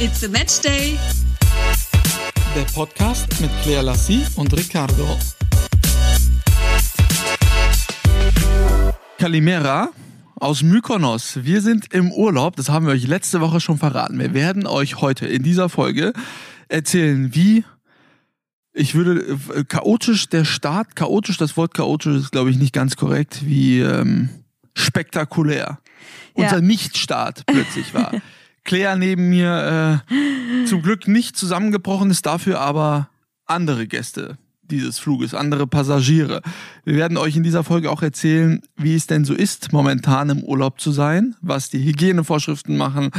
It's a Match Day. Der Podcast mit Claire Lassie und Ricardo. Kalimera aus Mykonos. Wir sind im Urlaub, das haben wir euch letzte Woche schon verraten. Wir werden euch heute in dieser Folge erzählen, wie ich würde äh, chaotisch der Start, chaotisch, das Wort chaotisch ist glaube ich nicht ganz korrekt, wie ähm, spektakulär unser Ja. Nichtstart plötzlich war. Claire neben mir äh, zum Glück nicht zusammengebrochen ist, dafür aber andere Gäste dieses Fluges, andere Passagiere. Wir werden euch in dieser Folge auch erzählen, wie es denn so ist, momentan im Urlaub zu sein, was die Hygienevorschriften machen,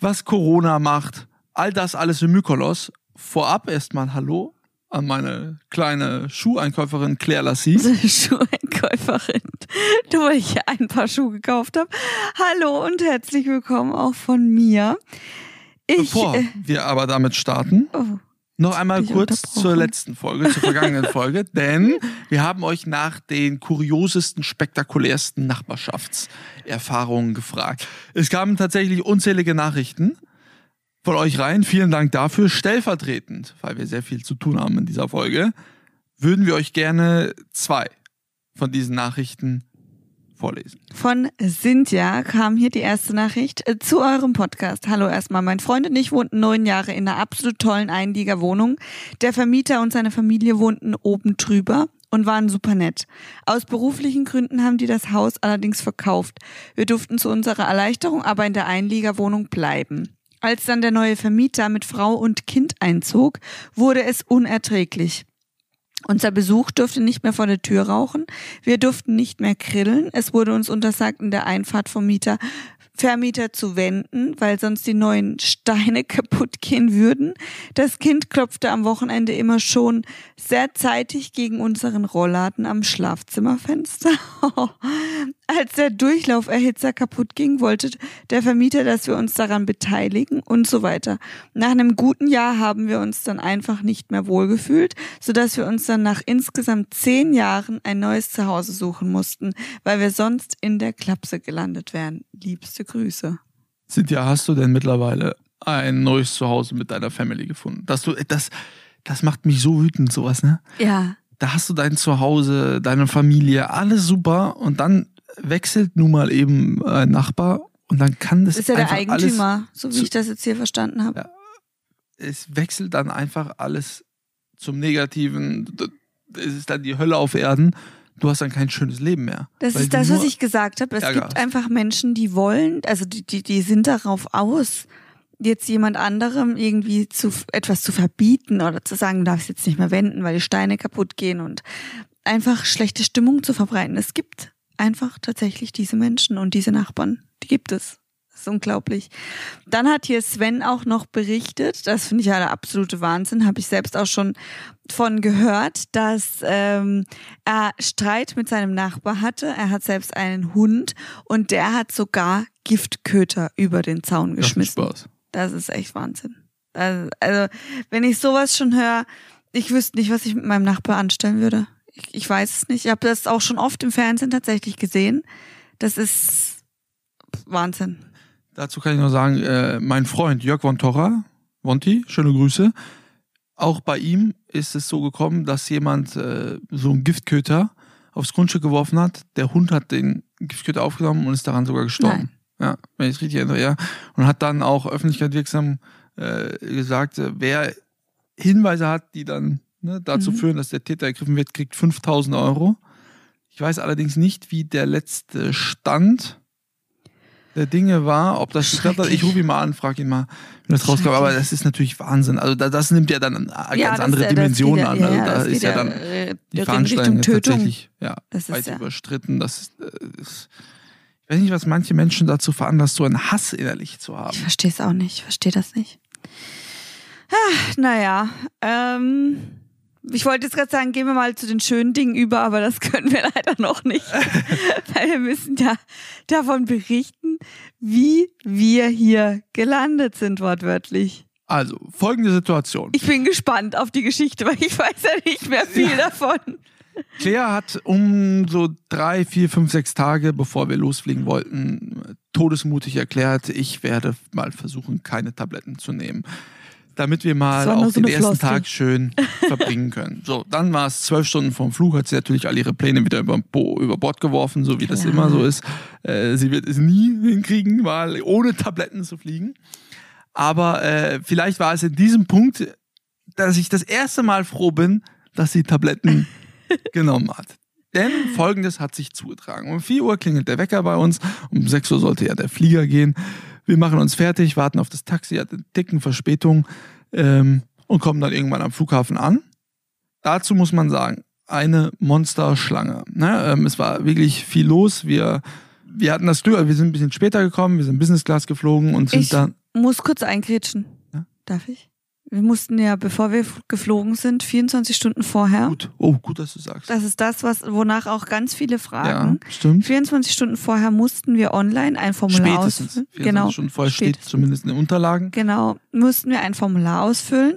was Corona macht, all das alles in Mykonos. Vorab erstmal Hallo an meine kleine Schuheinkäuferin Claire Lassie. Schuheinkäuferin, weil ich ein paar Schuhe gekauft habe. Hallo und herzlich willkommen auch von mir. Ich, Bevor äh, wir aber damit starten, oh, Noch einmal kurz zur letzten Folge, zur vergangenen Folge, denn wir haben euch nach den kuriosesten, spektakulärsten Nachbarschaftserfahrungen gefragt. Es kamen tatsächlich unzählige Nachrichten von euch rein. Vielen Dank dafür. Stellvertretend, weil wir sehr viel zu tun haben in dieser Folge, würden wir euch gerne zwei von diesen Nachrichten vorlesen. von Cynthia kam hier die erste Nachricht äh, zu eurem Podcast. Hallo erstmal, mein Freund und ich wohnten neun Jahre in einer absolut tollen Einliegerwohnung. Der Vermieter und seine Familie wohnten oben drüber und waren super nett. Aus beruflichen Gründen haben die das Haus allerdings verkauft. Wir durften zu unserer Erleichterung aber in der Einliegerwohnung bleiben. Als dann der neue Vermieter mit Frau und Kind einzog, wurde es unerträglich. Unser Besuch durfte nicht mehr vor der Tür rauchen. Wir durften nicht mehr grillen. Es wurde uns untersagt, in der Einfahrt vom Mieter Vermieter zu wenden, weil sonst die neuen Steine kaputt gehen würden. Das Kind klopfte am Wochenende immer schon sehr zeitig gegen unseren Rollladen am Schlafzimmerfenster. Als der Durchlauferhitzer kaputt ging, wollte der Vermieter, dass wir uns daran beteiligen und so weiter. Nach einem guten Jahr haben wir uns dann einfach nicht mehr wohlgefühlt, sodass wir uns dann nach insgesamt zehn Jahren ein neues Zuhause suchen mussten, weil wir sonst in der Klapse gelandet wären. Liebste Grüße. Cynthia, hast du denn mittlerweile ein neues Zuhause mit deiner Family gefunden? Dass du, das, das macht mich so wütend, sowas, ne? Ja, da hast du dein Zuhause, deine Familie, alles super und dann wechselt nun mal eben ein Nachbar und dann kann das das ist ja der Eigentümer, so wie ich das jetzt hier verstanden habe. Ja. es wechselt dann einfach alles zum Negativen. Es ist dann die Hölle auf Erden. Du hast dann kein schönes Leben mehr. Das ist das, was ich gesagt habe. Es Ärger gibt hast. einfach Menschen, die wollen, also die, die, die sind darauf aus, jetzt jemand anderem irgendwie zu etwas zu verbieten oder zu sagen, du darfst jetzt nicht mehr wenden, weil die Steine kaputt gehen und einfach schlechte Stimmung zu verbreiten. Es gibt einfach tatsächlich diese Menschen und diese Nachbarn. Die gibt es. Das ist unglaublich. Dann hat hier Sven auch noch berichtet, das finde ich ja der absolute Wahnsinn, habe ich selbst auch schon von gehört, dass ähm, er Streit mit seinem Nachbar hatte. Er hat selbst einen Hund und der hat sogar Giftköter über den Zaun geschmissen. Spaß. Das ist echt Wahnsinn. Also, also wenn ich sowas schon höre, ich wüsste nicht, was ich mit meinem Nachbar anstellen würde. Ich, ich weiß es nicht. Ich habe das auch schon oft im Fernsehen tatsächlich gesehen. Das ist Wahnsinn. Dazu kann ich nur sagen, äh, mein Freund Jörg von Torra, Wonti, schöne Grüße. Auch bei ihm ist es so gekommen, dass jemand äh, so einen Giftköter aufs Grundstück geworfen hat. Der Hund hat den Giftköter aufgenommen und ist daran sogar gestorben. Ja, wenn ich es richtig erinnere, ja. Und hat dann auch öffentlichkeit wirksam äh, gesagt, äh, wer Hinweise hat, die dann ne, dazu Mhm. führen, dass der Täter ergriffen wird, kriegt 5000 Euro. Ich weiß allerdings nicht, wie der letzte Stand der Dinge war, ob das geklappt hat. Ich rufe ihn mal an, frage ihn mal, wie das rauskam. Aber das ist natürlich Wahnsinn. Also da, das nimmt ja dann eine ganz das- andere Dimensionen geht an. ja- Also ja, da das ist ja dann äh, die Veranstaltung Richtung Tötung. tatsächlich ja, Das ist weit ja- überstritten. Das ist, äh, ist, ich weiß nicht, was manche Menschen dazu veranlasst, so einen Hass innerlich zu haben. Ich verstehe es auch nicht. Ich verstehe das nicht. Ah, naja, ähm, ich wollte jetzt gerade sagen, gehen wir mal zu den schönen Dingen über, aber das können wir leider noch nicht. Weil wir müssen ja davon berichten, wie wir hier gelandet sind, wortwörtlich. Also, folgende Situation. Ich bin gespannt auf die Geschichte, weil ich weiß ja nicht mehr viel davon. Claire hat um so drei, vier, fünf, sechs Tage, bevor wir losfliegen wollten, todesmutig erklärt, ich werde mal versuchen, keine Tabletten zu nehmen. Damit wir mal auch so den ersten Floskel. Tag schön verbringen können. So, dann war es zwölf Stunden vom Flug, hat sie natürlich all ihre Pläne wieder über, Bo über Bord geworfen, so wie das Klar. immer so ist. Äh, sie wird es nie hinkriegen, mal ohne Tabletten zu fliegen. Aber äh, vielleicht war es in diesem Punkt, dass ich das erste Mal froh bin, dass sie Tabletten genommen hat. Denn folgendes hat sich zugetragen. Um 4 Uhr klingelt der Wecker bei uns, um 6 Uhr sollte ja der Flieger gehen. Wir machen uns fertig, warten auf das Taxi, hat eine dicken Verspätung ähm, und kommen dann irgendwann am Flughafen an. Dazu muss man sagen, eine Monsterschlange. Ne? Ähm, es war wirklich viel los. Wir, wir hatten das Glück, also wir sind ein bisschen später gekommen, wir sind Business Class geflogen und sind Ich dann. muss kurz eingrätschen. Ja? Darf ich? Wir mussten ja, bevor wir geflogen sind, 24 Stunden vorher. Gut, oh, gut, dass du sagst. Das ist das, was, wonach auch ganz viele ja, fragen. stimmt. 24 Stunden vorher mussten wir online ein Formular Spätestens. ausfüllen. 24 Genau. Stunden vorher steht Spätestens. zumindest in den Unterlagen. Genau. Mussten wir ein Formular ausfüllen.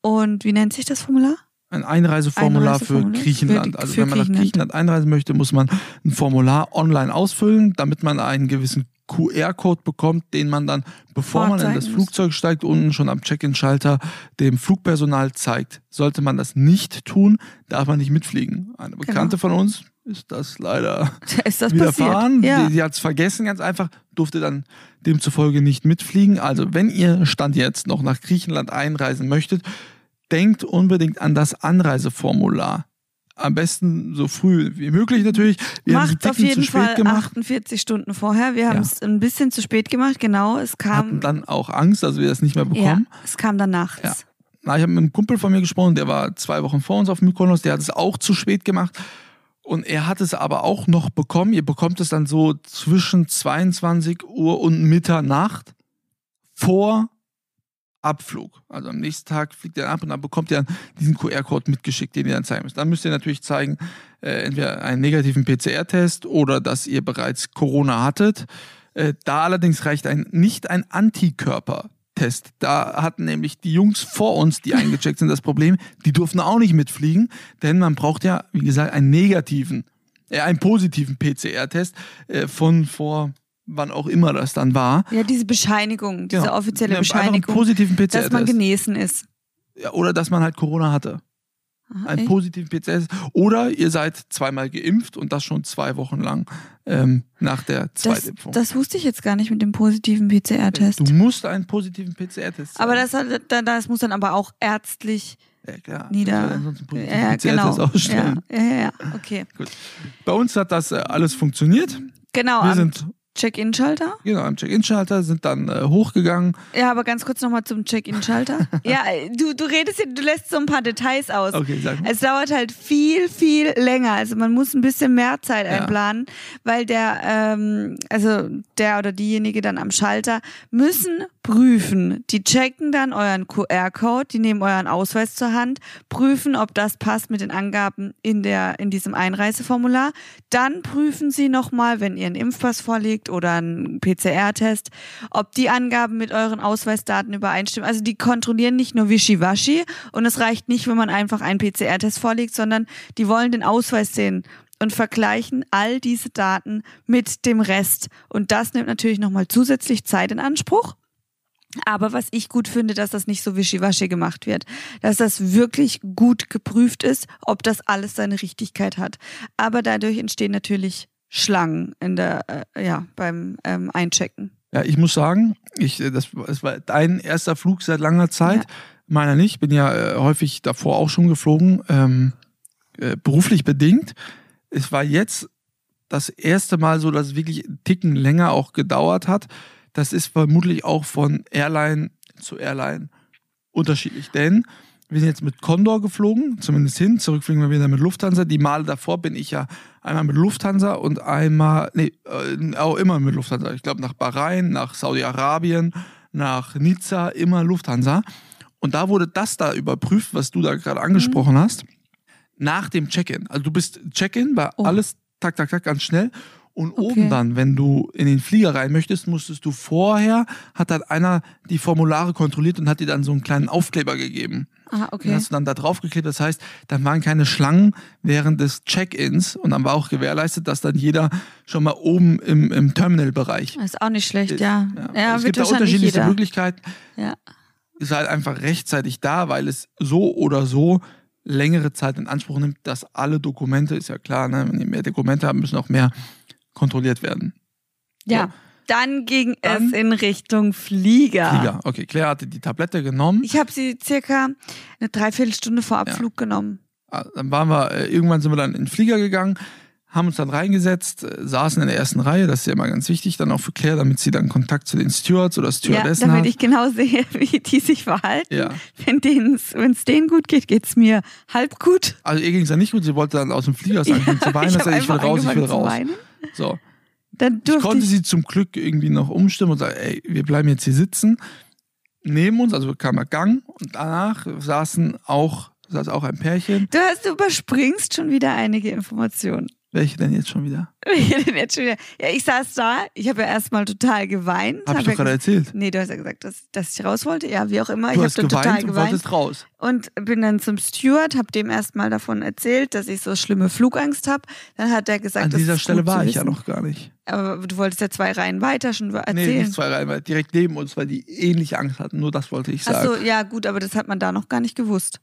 Und wie nennt sich das Formular? Ein Einreiseformular für Griechenland. für- also für wenn man nach. Griechenland einreisen möchte, muss man ein Formular online ausfüllen, damit man einen gewissen QR-Code bekommt, den man dann, bevor man in das. Flugzeug steigt, unten schon am Check-in-Schalter dem Flugpersonal zeigt. Sollte man das nicht tun, darf man nicht mitfliegen. Eine Bekannte von uns ist das leider Ist das widerfahren. Ja. Die, die hat es vergessen, ganz einfach, durfte dann demzufolge nicht mitfliegen. Also, wenn ihr Stand jetzt noch nach Griechenland einreisen möchtet, denkt unbedingt an das Anreiseformular. Am besten so früh wie möglich natürlich. Wir haben es Macht auf jeden zu spät Fall gemacht, 48 Stunden vorher. Wir haben Ja. es ein bisschen zu spät gemacht, genau. Es hatten kam, dann auch Angst, dass wir das nicht mehr ja, bekommen. es kam dann nachts. Ja. Na, ich habe mit einem Kumpel von mir gesprochen, der war zwei Wochen vor uns auf Mykonos, der hat es auch zu spät gemacht. Und er hat es aber auch noch bekommen. Ihr bekommt es dann so zwischen 22 Uhr und Mitternacht vor Abflug. Also am nächsten Tag fliegt er ab und dann bekommt ihr diesen QR-Code mitgeschickt, den ihr dann zeigen müsst. Dann müsst ihr natürlich zeigen, äh, entweder einen negativen PCR-Test oder dass ihr bereits Corona hattet. Äh, da allerdings reicht ein, nicht ein Antikörpertest. Da hatten nämlich die Jungs vor uns, die eingecheckt sind, das Problem, die durften auch nicht mitfliegen, denn man braucht ja, wie gesagt, einen negativen, äh, einen positiven PCR-Test äh, von vor wann auch immer das dann war. Ja, diese Bescheinigung, diese Genau. offizielle Ja, Bescheinigung, positiven dass man genesen ist. Ja, oder dass man halt Corona hatte. Aha, Einen echt? positiven PCR-Test. Oder ihr seid zweimal geimpft und das schon zwei Wochen lang ähm, nach der das, Zweitimpfung. das wusste ich jetzt gar nicht mit dem positiven PCR-Test. Du musst einen positiven PCR-Test Aber das, das muss dann aber auch ärztlich ja, klar. nieder- Ja, PCR-Test genau. Ja, ausstellen. ja, ja, ja, okay. Bei uns hat das äh, alles funktioniert. Genau, Wir sind Check-in-Schalter. genau, am Check-In-Schalter, sind dann äh, hochgegangen. Ja, aber ganz kurz nochmal zum Check-in-Schalter. ja, du, du redest, hier- du lässt so ein paar Details aus. Okay, sag mal. Es dauert halt viel, viel länger. Also man muss ein bisschen mehr Zeit Ja. einplanen, weil der, ähm, also der oder diejenige dann am Schalter müssen prüfen. Die checken dann euren QR-Code, die nehmen euren Ausweis zur Hand, prüfen, ob das passt mit den Angaben in der in diesem Einreiseformular. Dann prüfen sie nochmal, wenn ihr einen Impfpass vorlegt oder einen PCR-Test, ob die Angaben mit euren Ausweisdaten übereinstimmen. Also die kontrollieren nicht nur Wischiwaschi und es reicht nicht, wenn man einfach einen PCR-Test vorlegt, sondern die wollen den Ausweis sehen und vergleichen all diese Daten mit dem Rest. Und das nimmt natürlich nochmal zusätzlich Zeit in Anspruch. Aber was ich gut finde, dass das nicht so wischiwaschi gemacht wird. Dass das wirklich gut geprüft ist, ob das alles seine Richtigkeit hat. Aber dadurch entstehen natürlich Schlangen in der, äh, ja, beim ähm, Einchecken. Ja, ich muss sagen, ich, äh, das, das war dein erster Flug seit langer Zeit. Ja. Meiner nicht. Bin ja äh, häufig davor auch schon geflogen, ähm, äh, beruflich bedingt. Es war jetzt das erste Mal so, dass es wirklich einen Ticken länger auch gedauert hat. Das ist vermutlich auch von Airline zu Airline unterschiedlich. Denn wir sind jetzt mit Condor geflogen, zumindest hin. Zurück fliegen wir wieder mit Lufthansa. Die Male davor bin ich ja einmal mit Lufthansa und einmal, nee, äh, auch immer mit Lufthansa. Ich glaube nach Bahrain, nach Saudi-Arabien, nach Nizza, immer Lufthansa. Und da wurde das da überprüft, was du da gerade angesprochen hast, nach dem Check-in. Also du bist Check-in, war Oh. alles tak, tak, tak, ganz schnell. Und Okay. oben dann, wenn du in den Flieger rein möchtest, musstest du vorher, hat dann einer die Formulare kontrolliert und hat dir dann so einen kleinen Aufkleber gegeben. Ah, Den okay. hast du dann da draufgeklebt. Das heißt, dann waren keine Schlangen während des Check-ins und dann war auch gewährleistet, dass dann jeder schon mal oben im, im Terminal-Bereich Ist auch nicht schlecht, ist. ja. Ja, es wird gibt da jeder. Möglichkeiten. Ja. Ist halt einfach rechtzeitig da, weil es so oder so längere Zeit in Anspruch nimmt, dass alle Dokumente, ist ja klar, ne, wenn die mehr Dokumente haben, müssen auch mehr kontrolliert werden. ja. Dann ging Dann- es in Richtung Flieger. Flieger. Okay, Claire hatte die Tablette genommen. Ich habe sie circa eine Dreiviertelstunde vor Abflug genommen. Ah, Dann waren wir, äh, irgendwann sind wir dann in den Flieger gegangen, haben uns dann reingesetzt, äh, saßen in der ersten Reihe, das ist ja immer ganz wichtig, dann auch für Claire, damit sie dann Kontakt zu den Stewards oder Ja, Stewardessen damit hat. ich genau sehe, wie die sich verhalten. Ja. Wenn es denen gut geht, geht's mir halb gut. Also ihr ging es ja nicht gut, sie wollte dann aus dem Flieger sagen, Ja, zu weinen, ich ich, will raus, ich will raus. weinen. So. Dann Ich konnte ich, sie zum Glück irgendwie noch umstimmen und sagen, ey, wir bleiben jetzt hier sitzen. Neben uns, also kam der Gang und danach saßen auch, saß auch ein Pärchen. du, hast, du überspringst schon wieder einige Informationen. Welche denn jetzt schon wieder? Welche denn jetzt schon wieder? Ja, ich saß da, ich habe ja erstmal total geweint. Hab ich ja doch gerade erzählt. Nee, du hast ja gesagt, dass, dass ich raus wollte. Ja, wie auch immer. Du ich habe dann geweint total und geweint. wolltest raus. Und bin dann zum Steward, habe dem erstmal davon erzählt, dass ich so schlimme Flugangst habe. Dann hat er gesagt, An dieser Stelle war ich ja noch gar nicht. Aber du wolltest ja zwei Reihen weiter schon Nee, erzählen. nicht zwei Reihen, weil direkt neben uns, weil die ähnliche Angst hatten. Nur das wollte ich sagen. so, ja gut, aber das hat man da noch gar nicht gewusst.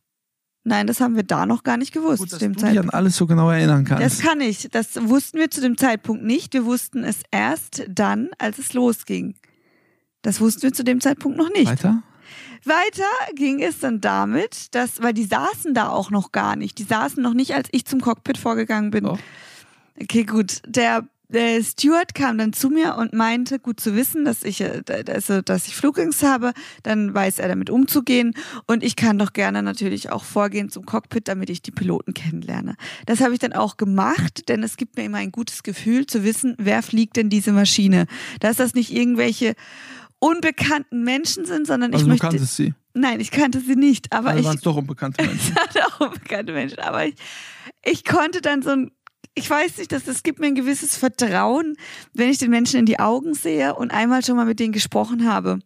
Nein, das haben wir da noch gar nicht gewusst Gut, zu dass dem du dich an Zeitpunkt. alles so genau erinnern Das kannst. kann ich. Das wussten wir zu dem Zeitpunkt nicht. Wir wussten es erst dann, als es losging. Das wussten wir zu dem Zeitpunkt noch nicht. Weiter? Weiter ging es dann damit, dass, weil die saßen da auch noch gar nicht. Die saßen noch nicht, als ich zum Cockpit vorgegangen bin. Doch. Okay, gut. Der, der Steward kam dann zu mir und meinte, gut zu wissen, dass ich, äh, also, dass ich Flugangst habe, dann weiß er damit umzugehen und ich kann doch gerne natürlich auch vorgehen zum Cockpit, damit ich die Piloten kennenlerne. Das habe ich dann auch gemacht, denn es gibt mir immer ein gutes Gefühl zu wissen, wer fliegt denn diese Maschine. Dass das nicht irgendwelche unbekannten Menschen sind, sondern Also ich du möchte. kanntest sie. Nein, ich kannte sie nicht, aber Also ich waren es doch unbekannte Menschen. hatte auch unbekannte Menschen. Aber ich, ich konnte dann so ein, ich weiß nicht, das, das gibt mir ein gewisses Vertrauen, wenn ich den Menschen in die Augen sehe und einmal schon mal mit denen gesprochen habe.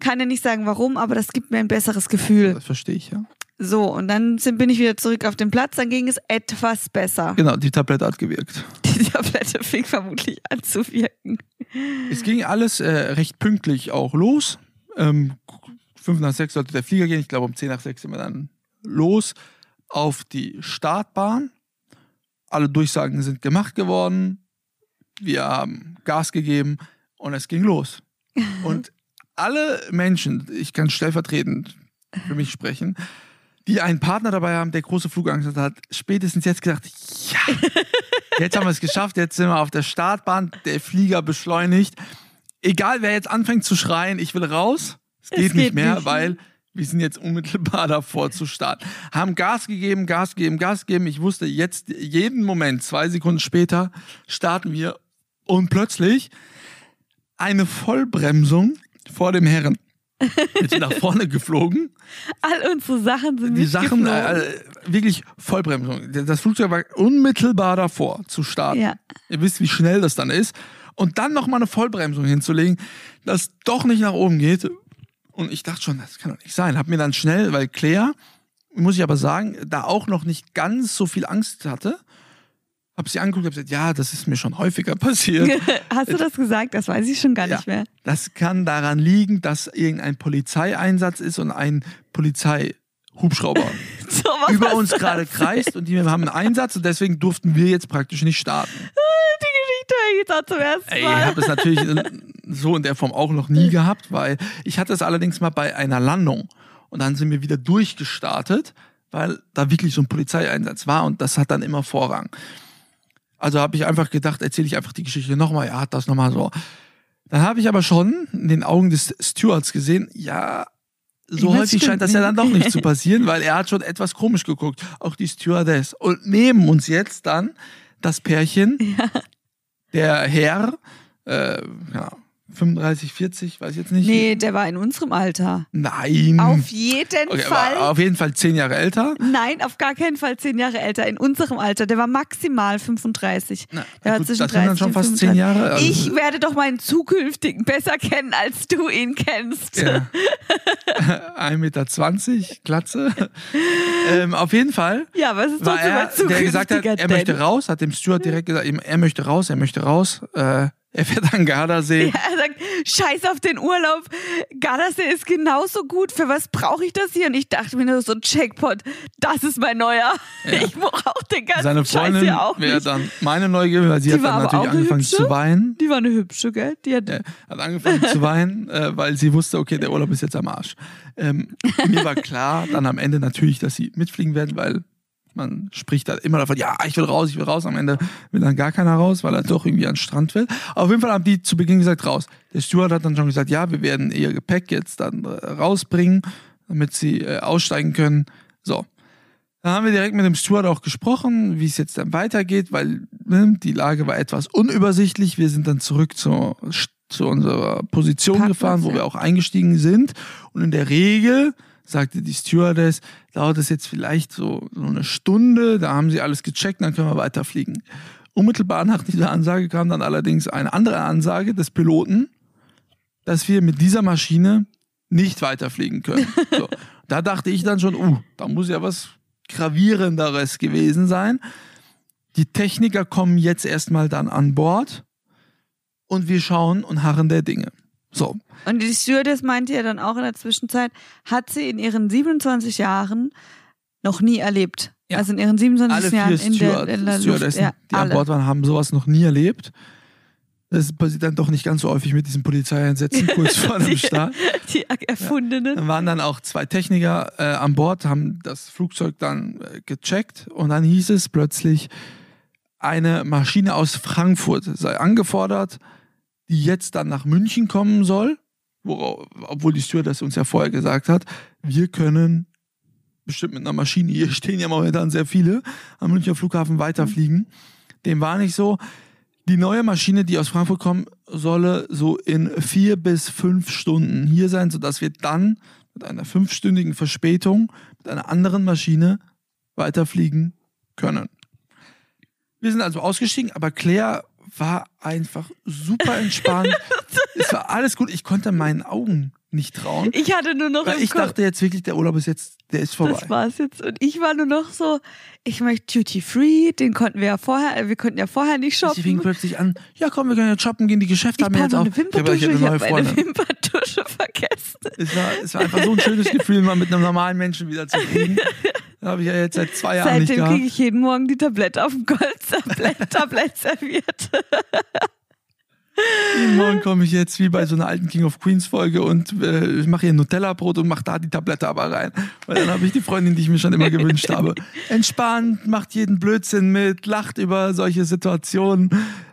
Kann ja nicht sagen, warum, aber das gibt mir ein besseres Gefühl. Das verstehe ich, ja. So, und dann sind, bin ich wieder zurück auf den Platz, dann ging es etwas besser. Genau, die Tablette hat gewirkt. Die Tablette fing vermutlich an zu wirken. Es ging alles äh, recht pünktlich auch los. Ähm, fünf nach sechs sollte der Flieger gehen. Ich glaube, um zehn nach sechs sind wir dann los auf die Startbahn. Alle Durchsagen sind gemacht geworden. Wir haben Gas gegeben und es ging los. Und alle Menschen, ich kann stellvertretend für mich sprechen, die einen Partner dabei haben, der große Flugangst hat, spätestens jetzt gesagt, ja, jetzt haben wir es geschafft, jetzt sind wir auf der Startbahn, der Flieger beschleunigt. Egal, wer jetzt anfängt zu schreien, ich will raus, es geht, geht nicht mehr, nicht. weil wir sind jetzt unmittelbar davor zu starten. Haben Gas gegeben, Gas gegeben, Gas gegeben. Ich wusste jetzt jeden Moment, zwei Sekunden später, starten wir und plötzlich eine Vollbremsung vor dem Herren. Wir sind nach vorne geflogen. All unsere Sachen sind Die Sachen, mitgeflogen. äh, wirklich Vollbremsung. Das Flugzeug war unmittelbar davor zu starten. Ja. Ihr wisst, wie schnell das dann ist. Und dann nochmal eine Vollbremsung hinzulegen, das doch nicht nach oben geht. Und ich dachte schon, das kann doch nicht sein. Hab mir dann schnell, weil Claire, muss ich aber sagen, da auch noch nicht ganz so viel Angst hatte, hab sie angeguckt und gesagt, ja, das ist mir schon häufiger passiert. Hast du das gesagt? Das weiß ich schon gar Ja. nicht mehr. Das kann daran liegen, dass irgendein Polizeieinsatz ist und ein Polizeihubschrauber So, was über uns gerade kreist und die haben einen Einsatz und deswegen durften wir jetzt praktisch nicht starten. Die Geschichte höre ich jetzt auch zum ersten Ey, ich Mal. habe es natürlich so in der Form auch noch nie gehabt, weil ich hatte es allerdings mal bei einer Landung und dann sind wir wieder durchgestartet, weil da wirklich so ein Polizeieinsatz war und das hat dann immer Vorrang. Also habe ich einfach gedacht, erzähle ich einfach die Geschichte nochmal, ja, das nochmal so. Dann habe ich aber schon in den Augen des Stewards gesehen, ja, so häufig stimmt scheint das ja dann doch nicht zu passieren, weil er hat schon etwas komisch geguckt, auch die Stewardess. Und neben uns jetzt dann das Pärchen, der Herr, äh, ja, 35, 40, weiß ich jetzt nicht. Nee, der war in unserem Alter. Nein. Auf jeden okay, Fall. auf jeden Fall zehn Jahre älter. Nein, auf gar keinen Fall zehn Jahre älter. In unserem Alter. Der war maximal 35. Na, der war gut, zwischen das sind dann 30 schon und fast 35. zehn Jahre. Also- ich werde doch meinen zukünftigen besser kennen, als du ihn kennst. Ja. 1,20 Meter, Glatze. ähm, auf jeden Fall Ja, was ist war doch so er, mein der gesagt hat, er möchte raus, hat dem Steward direkt gesagt, er möchte raus, er möchte raus. Äh, er fährt an Gardasee. Ja, er sagt, scheiß auf den Urlaub. Gardasee ist genauso gut. Für was brauche ich das hier? Und ich dachte mir nur so, Checkpot, das ist mein neuer. Ich brauche den ganzen Seine Scheiß Freundin hier auch wäre dann meine Neugier, weil sie Die hat dann natürlich angefangen hübsche. zu weinen. Die war eine hübsche, gell? Die hat, Ja, hat angefangen zu weinen, äh, weil sie wusste, okay, der Urlaub ist jetzt am Arsch. Ähm, mir war klar, dann am Ende natürlich, dass sie mitfliegen werden, weil man spricht da immer davon, ja, ich will raus, ich will raus. Am Ende will dann gar keiner raus, weil er doch irgendwie an den Strand will. Auf jeden Fall haben die zu Beginn gesagt, raus. Der Steward hat dann schon gesagt, ja, wir werden ihr Gepäck jetzt dann äh, rausbringen, damit sie äh, aussteigen können. So. Dann haben wir direkt mit dem Steward auch gesprochen, wie es jetzt dann weitergeht, weil ne, die Lage war etwas unübersichtlich. Wir sind dann zurück zur, zu unserer Position Parkplatz, gefahren, wo ja. wir auch eingestiegen sind. Und in der Regel, sagte die Stewardess, dauert es jetzt vielleicht so, so eine Stunde, da haben sie alles gecheckt, dann können wir weiterfliegen. Unmittelbar nach dieser Ansage kam dann allerdings eine andere Ansage des Piloten, dass wir mit dieser Maschine nicht weiterfliegen können. So. Da dachte ich dann schon, uh, da muss ja was gravierenderes gewesen sein. Die Techniker kommen jetzt erstmal dann an Bord und wir schauen und harren der Dinge. So, Und die Stewardess meinte ja dann auch in der Zwischenzeit, hat sie in ihren 27 Jahren noch nie erlebt. Ja. Also in ihren 27 alle vier Jahren in der, in der Luft. Ja, die an alle. Bord waren, haben sowas noch nie erlebt. Das passiert dann doch nicht ganz so häufig mit diesen Polizeieinsätzen kurz vor dem Start. Die erfundenen. Dann waren dann auch zwei Techniker äh, an Bord, haben das Flugzeug dann äh, gecheckt und dann hieß es plötzlich, eine Maschine aus Frankfurt sei angefordert, die jetzt dann nach München kommen soll, worauf, obwohl die Stewardess uns ja vorher gesagt hat, wir können bestimmt mit einer Maschine, hier stehen ja momentan sehr viele, am Münchner Flughafen weiterfliegen. Dem war nicht so. Die neue Maschine, die aus Frankfurt kommt, solle so in vier bis fünf Stunden hier sein, sodass wir dann mit einer fünfstündigen Verspätung mit einer anderen Maschine weiterfliegen können. Wir sind also ausgestiegen, aber Claire war einfach super entspannt. es war alles gut. Ich konnte meinen Augen nicht trauen. Ich hatte nur noch Weil ich Kopf, dachte jetzt wirklich, der Urlaub ist jetzt, der ist vorbei. das war's jetzt. Und ich war nur noch so, ich möchte Duty Free, den konnten wir ja vorher, äh, wir konnten ja vorher nicht Sie fing shoppen. plötzlich an, ja komm, wir können jetzt shoppen gehen, die Geschäfte Ich haben jetzt auch. eine ich Wimperntusche, ich habe meine Freundin. Wimperntusche vergessen. Es war, es war einfach so ein schönes Gefühl, mal mit einem normalen Menschen wieder zu. Das habe ich ja jetzt seit zwei Jahren nicht Seitdem kriege ich jeden Morgen die Tablette auf dem Goldtablett Tablett serviert. Morgen komme ich jetzt wie bei so einer alten King of Queens Folge und äh, mache hier ein Nutella-Brot und mache da die Tablette aber rein. Weil dann habe ich die Freundin, die ich mir schon immer gewünscht habe. Entspannt, macht jeden Blödsinn mit, lacht über solche Situationen.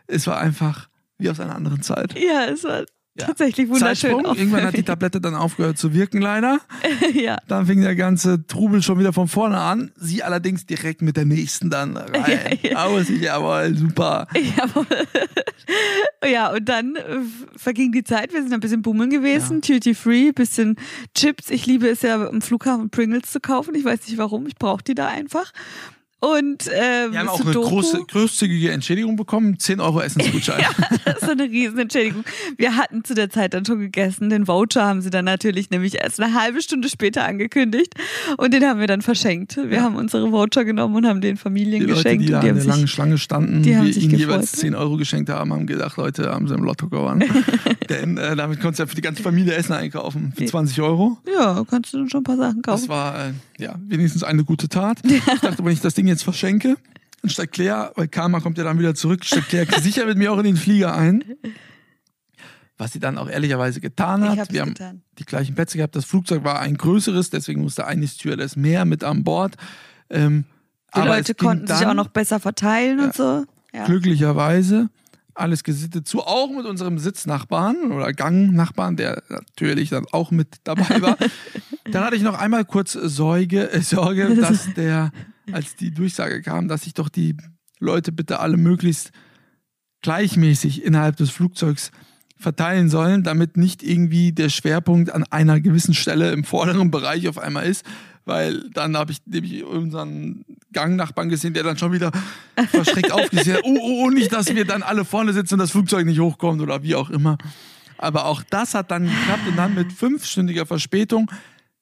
Es war einfach wie aus einer anderen Zeit. Ja, es war Ja. tatsächlich wunderschön. Zeitsprung. Irgendwann hat die. Tablette dann aufgehört zu wirken, leider. ja. Dann fing der ganze Trubel schon wieder von vorne an. Sie allerdings direkt mit der nächsten dann rein. Ja, ja. Aus, jawohl, super. Jawohl. ja, und dann äh, verging die Zeit. Wir sind ein bisschen bummeln gewesen. Duty Free, bisschen Chips. Ich liebe es ja am Flughafen Pringles zu kaufen. Ich weiß nicht warum. Ich brauche die da einfach. Und ähm, Wir haben auch eine Sudoku. große, großzügige Entschädigung bekommen. 10 Euro Essensgutschein. Das ist so eine Riesenentschädigung. Wir hatten zu der Zeit dann schon gegessen. Den Voucher haben sie dann natürlich nämlich erst eine halbe Stunde später angekündigt. Und den haben wir dann verschenkt. Wir haben unsere Voucher genommen und haben den Familien Die Leute, geschenkt. die da und die haben der langen Schlange standen, die sich ihnen gefreut, jeweils ne? 10 Euro geschenkt haben, haben gedacht, Leute, haben sie im Lotto gewonnen. Denn äh, damit konntest du ja für die ganze Familie Essen einkaufen. Für 20 Euro. ja, kannst du dann schon ein paar Sachen Das kaufen. war äh, ja wenigstens eine gute Tat. Ich dachte, wenn ich das Ding jetzt verschenke, dann steigt Claire, weil Karma kommt ja dann wieder zurück, steigt Claire sicher mit mir auch in den Flieger ein. Was sie dann auch ehrlicherweise getan hat. Wir haben getan. die gleichen Plätze gehabt. Das Flugzeug war ein größeres, deswegen musste eine Stewardess mehr mit an Bord. Ähm, Die aber Leute konnten sich dann auch noch besser verteilen Ja. und so. Ja. glücklicherweise alles gesittet zu, auch mit unserem Sitznachbarn oder Gangnachbarn, der natürlich dann auch mit dabei war. dann hatte ich noch einmal kurz Sorge, äh, Sorge, dass der, als die Durchsage kam, dass sich doch die Leute bitte alle möglichst gleichmäßig innerhalb des Flugzeugs verteilen sollen, damit nicht irgendwie der Schwerpunkt an einer gewissen Stelle im vorderen Bereich auf einmal ist, weil dann habe ich nämlich unseren Gangnachbarn gesehen, der dann schon wieder verschreckt aufgesehen hat, oh, oh, oh, nicht, dass wir dann alle vorne sitzen und das Flugzeug nicht hochkommt oder wie auch immer. Aber auch das hat dann geklappt und dann mit fünfstündiger Verspätung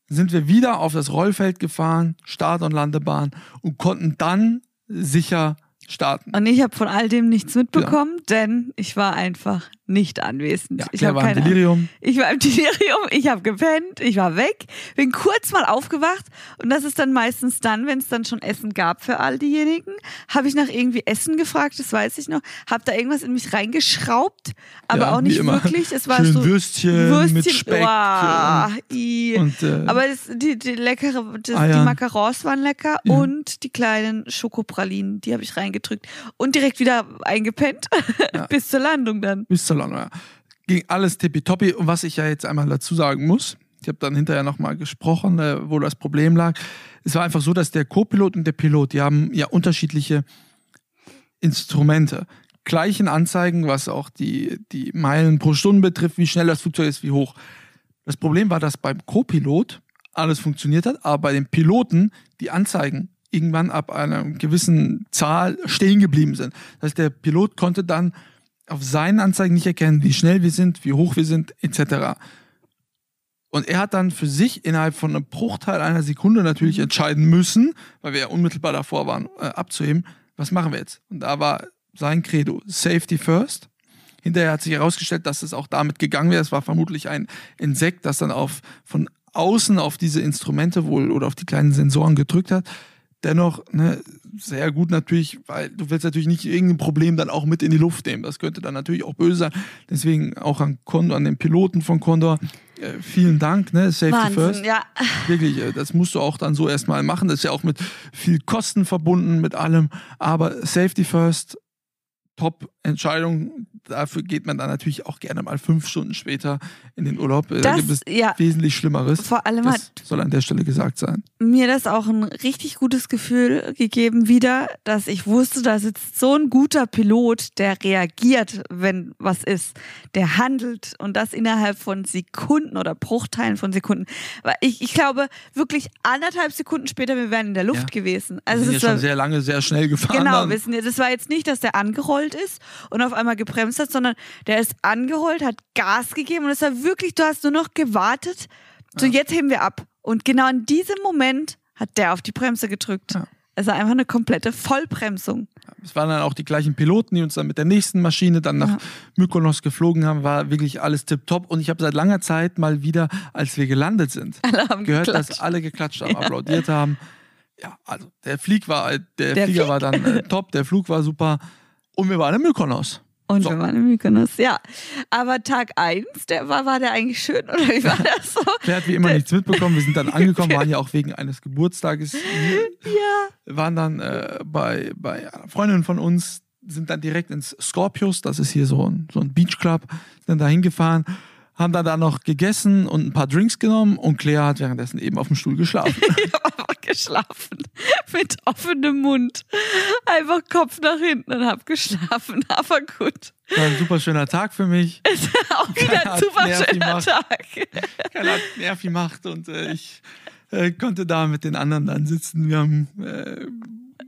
sind wir wieder auf das Rollfeld gefahren, Start- und Landebahn und konnten dann sicher starten. Und ich habe von all dem nichts mitbekommen, ja. denn ich war einfach nicht anwesend. Ja, ich war im Delirium. Ich war im Delirium, ich habe gepennt, ich war weg, bin kurz mal aufgewacht und das ist dann meistens dann, wenn es dann schon Essen gab für all diejenigen, habe ich nach irgendwie Essen gefragt, das weiß ich noch, habe da irgendwas in mich reingeschraubt, aber ja, auch nicht wirklich. Es war Schön so Würstchen, Würstchen mit Speck. Wow, i. und, äh, aber das, die, die leckere, das, die Macarons waren lecker Ja. und die kleinen Schokopralinen, die habe ich reingedrückt und direkt wieder eingepennt bis zur Landung dann. bis zur Ja. Ging alles tippitoppi. Und was ich ja jetzt einmal dazu sagen muss, ich habe dann hinterher nochmal gesprochen, äh, wo das Problem lag. Es war einfach so, dass der Co-Pilot und der Pilot, die haben ja unterschiedliche Instrumente. Gleichen Anzeigen, was auch die, die Meilen pro Stunde betrifft, wie schnell das Flugzeug ist, wie hoch. Das Problem war, dass beim Co-Pilot alles funktioniert hat, aber bei den Piloten die Anzeigen irgendwann ab einer gewissen Zahl stehen geblieben sind. Das heißt, der Pilot konnte dann auf seinen Anzeigen nicht erkennen, wie schnell wir sind, wie hoch wir sind, etc. Und er hat dann für sich innerhalb von einem Bruchteil einer Sekunde natürlich entscheiden müssen, weil wir ja unmittelbar davor waren, äh, abzuheben, was machen wir jetzt? Und da war sein Credo, Safety First. Hinterher hat sich herausgestellt, dass es auch damit gegangen wäre. Es war vermutlich ein Insekt, das dann auf, von außen auf diese Instrumente wohl oder auf die kleinen Sensoren gedrückt hat. Dennoch ne, sehr gut natürlich, weil du willst natürlich nicht irgendein Problem dann auch mit in die Luft nehmen. Das könnte dann natürlich auch böse sein. Deswegen auch an Condor, an den Piloten von Condor, äh, vielen Dank, ne? Safety First. Wahnsinn, ja. Wirklich, äh, das musst du auch dann so erstmal machen. Das ist ja auch mit viel Kosten verbunden, mit allem. Aber Safety First, Top-Entscheidung. Dafür geht man dann natürlich auch gerne mal fünf Stunden später in den Urlaub. Äh, da Das, gibt es ja, wesentlich Schlimmeres. vor allem hat Das soll an der Stelle gesagt sein. mir das auch ein richtig gutes Gefühl gegeben wieder, dass ich wusste, da sitzt so ein guter Pilot, der reagiert, wenn was ist, der handelt und das innerhalb von Sekunden oder Bruchteilen von Sekunden. Ich, ich glaube, wirklich anderthalb Sekunden später, wir wären in der Luft Ja. gewesen. Wir Also sind ja schon sehr lange, sehr schnell gefahren. Genau, wissen wir. Das war jetzt nicht, dass der angerollt ist und auf einmal gebremst hat, sondern der ist angerollt, hat Gas gegeben und es war wirklich, du hast nur noch gewartet. So, jetzt heben wir ab. Und genau in diesem Moment hat der auf die Bremse gedrückt. Ja. Es war einfach eine komplette Vollbremsung. Es waren dann auch die gleichen Piloten, die uns dann mit der nächsten Maschine dann nach Ja. Mykonos geflogen haben. War wirklich alles tipptopp. Und ich habe seit langer Zeit mal wieder, als wir gelandet sind, gehört, geklatscht. dass alle geklatscht haben, applaudiert haben. Ja, also der Flieg war, der, Der Flieger Flieg. war dann äh, top, der Flug war super. Und wir waren in Mykonos. Und So. wir waren in Mykonos, ja. Aber Tag eins, der war, war der eigentlich schön oder wie war das so? Claire hat wie immer nichts mitbekommen. Wir sind dann angekommen, waren ja auch wegen eines Geburtstages hier, Ja. waren dann äh, bei, bei einer Freundin von uns, sind dann direkt ins Scorpius, das ist hier so ein, so ein Beachclub, sind da hingefahren, haben dann da noch gegessen und ein paar Drinks genommen und Claire hat währenddessen eben auf dem Stuhl geschlafen. Ich habe einfach geschlafen. Mit offenem Mund. Einfach Kopf nach hinten und hab geschlafen. Aber gut. War ein super schöner Tag für mich. Auch wieder Keiner ein super schöner gemacht. Tag. Keiner hat Nerv gemacht und äh, ich äh, konnte da mit den anderen dann sitzen. Wir haben äh,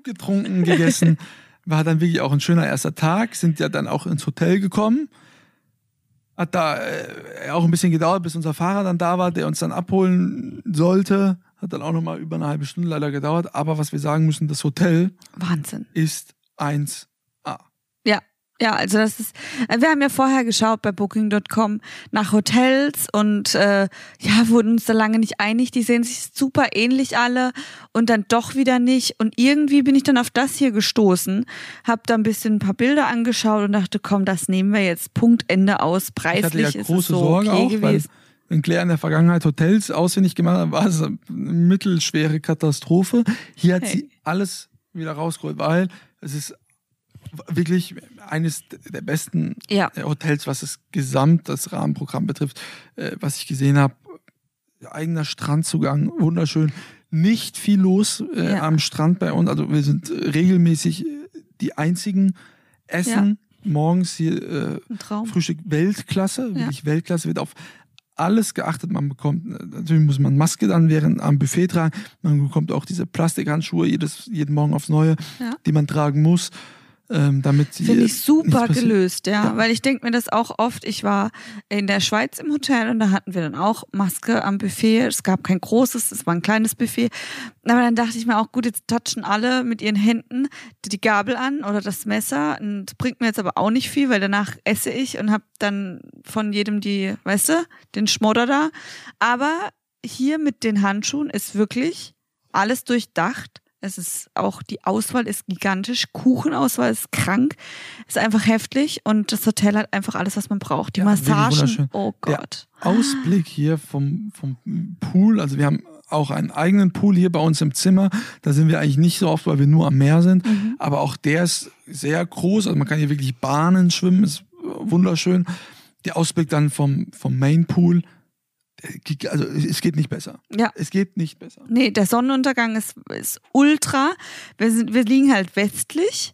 getrunken, gegessen. War dann wirklich auch ein schöner erster Tag. Sind ja dann auch ins Hotel gekommen. Hat da äh, auch ein bisschen gedauert, bis unser Fahrer dann da war, der uns dann abholen sollte. Hat dann auch nochmal über eine halbe Stunde leider gedauert. Aber was wir sagen müssen, das Hotel Wahnsinn. ist 1A. Ja. Ja, also das ist, äh, wir haben ja vorher geschaut bei Booking.com nach Hotels und äh, ja, wurden uns da lange nicht einig. Die sehen sich super ähnlich alle und dann doch wieder nicht. Und irgendwie bin ich dann auf das hier gestoßen, hab da ein bisschen ein paar Bilder angeschaut und dachte, komm, das nehmen wir jetzt Punkt Ende aus. Ich hatte Preislich ja ist große so Sorge okay auch, weil gewesen. wenn Claire in der Vergangenheit Hotels ausfindig gemacht hat, war es eine mittelschwere Katastrophe. Hier hat Hey. sie alles wieder rausgeholt, weil es ist wirklich eines der besten Ja. äh, Hotels, was das Gesamt, das Rahmenprogramm betrifft, äh, was ich gesehen habe. Eigener Strandzugang, wunderschön. Nicht viel los äh, Ja. am Strand bei uns. Also wir sind regelmäßig die einzigen Essen morgens hier äh. Frühstück Weltklasse, Ja. wirklich Weltklasse, wird auf alles geachtet. Man bekommt, natürlich muss man Maske dann während am Buffet tragen. Man bekommt auch diese Plastikhandschuhe jedes, jeden Morgen aufs Neue, Ja. die man tragen muss, ähm, damit. Finde ich super gelöst, ja. Ja. Weil ich denke mir das auch oft. Ich war in der Schweiz im Hotel und da hatten wir dann auch Maske am Buffet. Es gab kein großes, es war ein kleines Buffet. Aber dann dachte ich mir auch, gut, jetzt touchen alle mit ihren Händen die Gabel an oder das Messer. Und bringt mir jetzt aber auch nicht viel, weil danach esse ich und habe dann von jedem die, weißt du, den Schmodder da. Aber hier mit den Handschuhen ist wirklich alles durchdacht. Es ist auch, die Auswahl ist gigantisch. Kuchenauswahl ist krank. Ist einfach heftig. Und das Hotel hat einfach alles, was man braucht. Die Ja, Massagen. Oh Der Gott. Ausblick hier vom, vom Pool, also wir haben auch einen eigenen Pool hier bei uns im Zimmer. Da sind wir eigentlich nicht so oft, weil wir nur am Meer sind. Mhm. Aber auch der ist sehr groß. Also man kann hier wirklich Bahnen schwimmen, ist wunderschön. Der Ausblick dann vom, vom Main Pool, also es geht nicht besser. Ja. Es geht nicht besser. Nee, der Sonnenuntergang ist, ist ultra. Wir, sind, wir liegen halt westlich.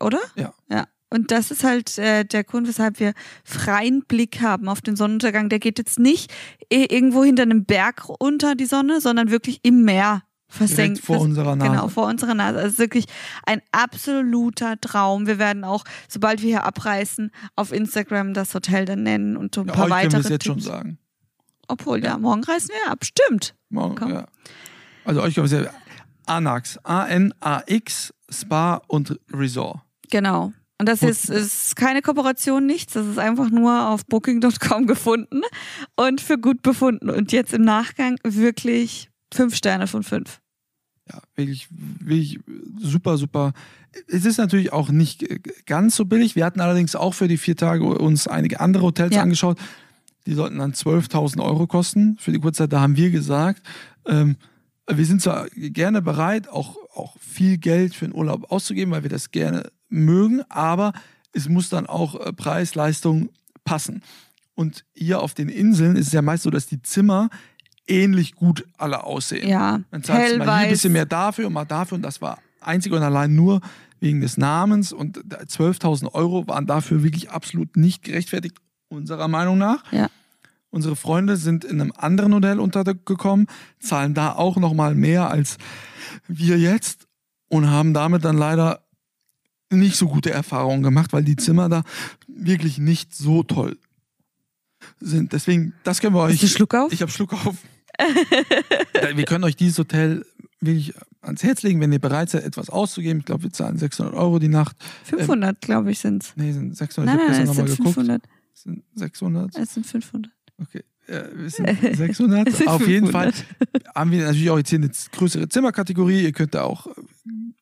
Oder? Ja. Ja. Und das ist halt äh, der Grund, weshalb wir freien Blick haben auf den Sonnenuntergang. Der geht jetzt nicht irgendwo hinter einem Berg unter die Sonne, sondern wirklich im Meer versenkt. Direkt vor vers- unserer Nase. Genau, vor unserer Nase. Also es ist wirklich ein absoluter Traum. Wir werden auch, sobald wir hier abreißen, auf Instagram das Hotel dann nennen und so ein Ja, paar heute können wir weitere es jetzt schon Tipps. sagen. Obwohl, ja, morgen reisen wir ab. Stimmt. Morgen, Komm. ja. Also euch wir es ja. Anax, A-N-A-X, Spa und Resort. Genau. Und das ist, ist keine Kooperation, nichts. Das ist einfach nur auf Booking.com gefunden und für gut befunden. Und jetzt im Nachgang wirklich fünf Sterne von fünf. Ja, wirklich, wirklich super, super. Es ist natürlich auch nicht ganz so billig. Wir hatten allerdings auch für die vier Tage uns einige andere Hotels Ja. angeschaut. Die sollten dann 12.000 Euro kosten für die Kurzzeit. Da haben wir gesagt, ähm, wir sind zwar gerne bereit, auch, auch viel Geld für den Urlaub auszugeben, weil wir das gerne mögen, aber es muss dann auch äh, Preis, Leistung passen. Und hier auf den Inseln ist es ja meist so, dass die Zimmer ähnlich gut alle aussehen. Ja, Dann zahlst du mal hier ein bisschen mehr dafür und mal dafür und das war einzig und allein nur wegen des Namens und da- 12.000 Euro waren dafür wirklich absolut nicht gerechtfertigt, unserer Meinung nach. Ja. Unsere Freunde sind in einem anderen Hotel untergekommen, zahlen da auch nochmal mehr als wir jetzt und haben damit dann leider nicht so gute Erfahrungen gemacht, weil die Zimmer da wirklich nicht so toll sind. Deswegen, das können wir euch. Hast du Schluck auf? Ich habe Schluck auf. Ja, wir können euch dieses Hotel wirklich ans Herz legen, wenn ihr bereit seid, etwas auszugeben. Ich glaube, wir zahlen 600 Euro die Nacht. 500, glaube ich, sind's. Nee, sind 600. Nein, ich habe gestern es nochmal sind geguckt. 500. Es sind 600. Es sind 500. Okay. Ja, wir sind 600. Es sind Auf jeden Fall 500. haben wir natürlich auch jetzt hier eine größere Zimmerkategorie. Ihr könnt da auch äh,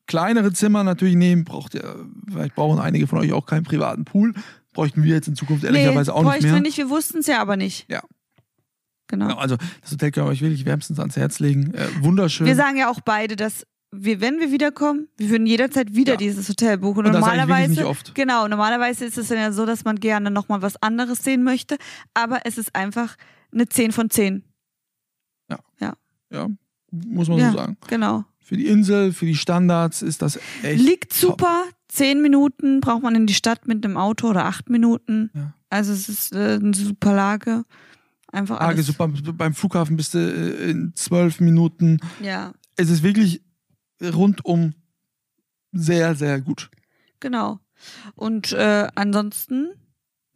kleinere Zimmer natürlich nehmen. Braucht ihr, vielleicht brauchen einige von euch auch keinen privaten Pool. Bräuchten wir jetzt in Zukunft ehrlicherweise auch nicht mehr. wir nicht, wir wussten es ja aber nicht. Ja. Genau. Genau, also das Hotel können wir euch wirklich wärmstens ans Herz legen. Äh, wunderschön. Wir sagen ja auch beide, dass wir, wenn wir wiederkommen, wir würden jederzeit wieder Ja. dieses Hotel buchen. Und normalerweise, genau, normalerweise ist es ja so, dass man gerne nochmal was anderes sehen möchte, aber es ist einfach eine 10 von 10. ja, muss man Ja. so sagen. Genau. Für die Insel, für die Standards ist das echt. Liegt top. super. 10 Minuten braucht man in die Stadt mit einem Auto oder 8 Minuten. Ja. Also es ist äh, eine super Lage. Einfach Lage alles. super. Beim Flughafen bist du äh, in zwölf Minuten. Ja, Es ist wirklich rundum sehr, sehr gut. genau. Und äh, ansonsten,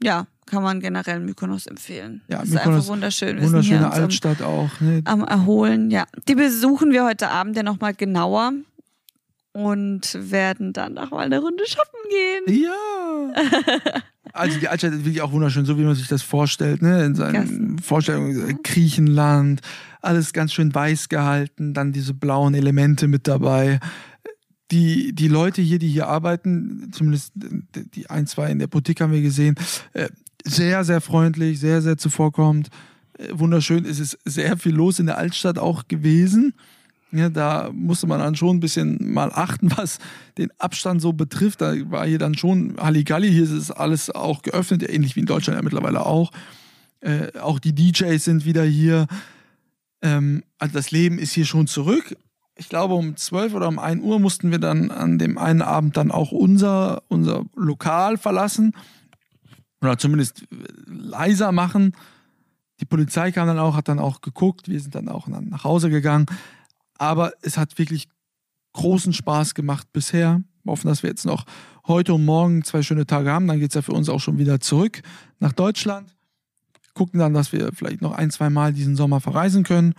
ja, kann man generell Mykonos empfehlen. Ja, ist Mykonos, einfach wunderschön. Wir Wunderschöne uns am- Altstadt auch. Ne? am Erholen, ja. Die besuchen wir heute Abend ja nochmal genauer und werden dann nochmal eine Runde shoppen gehen. Ja. Also die Altstadt ist wirklich auch wunderschön, so wie man sich das vorstellt, ne? In seinen Gassen. Vorstellungen, äh, Griechenland, alles ganz schön weiß gehalten, dann diese blauen Elemente mit dabei. Die, die Leute hier, die hier arbeiten, zumindest die ein, zwei in der Boutique haben wir gesehen, äh, sehr, sehr freundlich, sehr, sehr zuvorkommend. Äh, Wunderschön. Es ist sehr viel los in der Altstadt auch gewesen. Ja, da musste man dann schon ein bisschen mal achten, was den Abstand so betrifft. Da war hier dann schon Halligalli. Hier ist es alles auch geöffnet, ähnlich wie in Deutschland ja mittlerweile auch. Äh, auch die DJs sind wieder hier. Ähm, also das Leben ist hier schon zurück. ich glaube, um 12 oder um 1 Uhr mussten wir dann an dem einen Abend dann auch unser, unser Lokal verlassen. Oder zumindest leiser machen. Die Polizei kam dann auch, hat dann auch geguckt. Wir sind dann auch nach Hause gegangen. Aber es hat wirklich großen Spaß gemacht bisher. Wir hoffen, dass wir jetzt noch heute und morgen zwei schöne Tage haben. Dann geht es ja für uns auch schon wieder zurück nach Deutschland. Gucken dann, dass wir vielleicht noch ein, zwei Mal diesen Sommer verreisen können.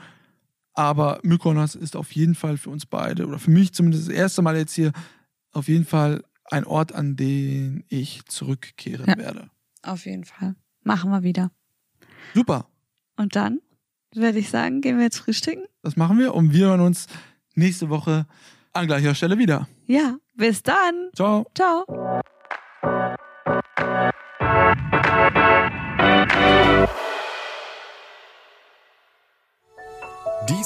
Aber Mykonos ist auf jeden Fall für uns beide, oder für mich zumindest das erste Mal jetzt hier, auf jeden Fall ein Ort, an den ich zurückkehren ja, werde. Auf jeden Fall. Machen wir wieder. Super. Und dann würde ich sagen, gehen wir jetzt frühstücken. Das machen wir und wir hören uns nächste Woche an gleicher Stelle wieder. Ja, bis dann. Ciao. Ciao.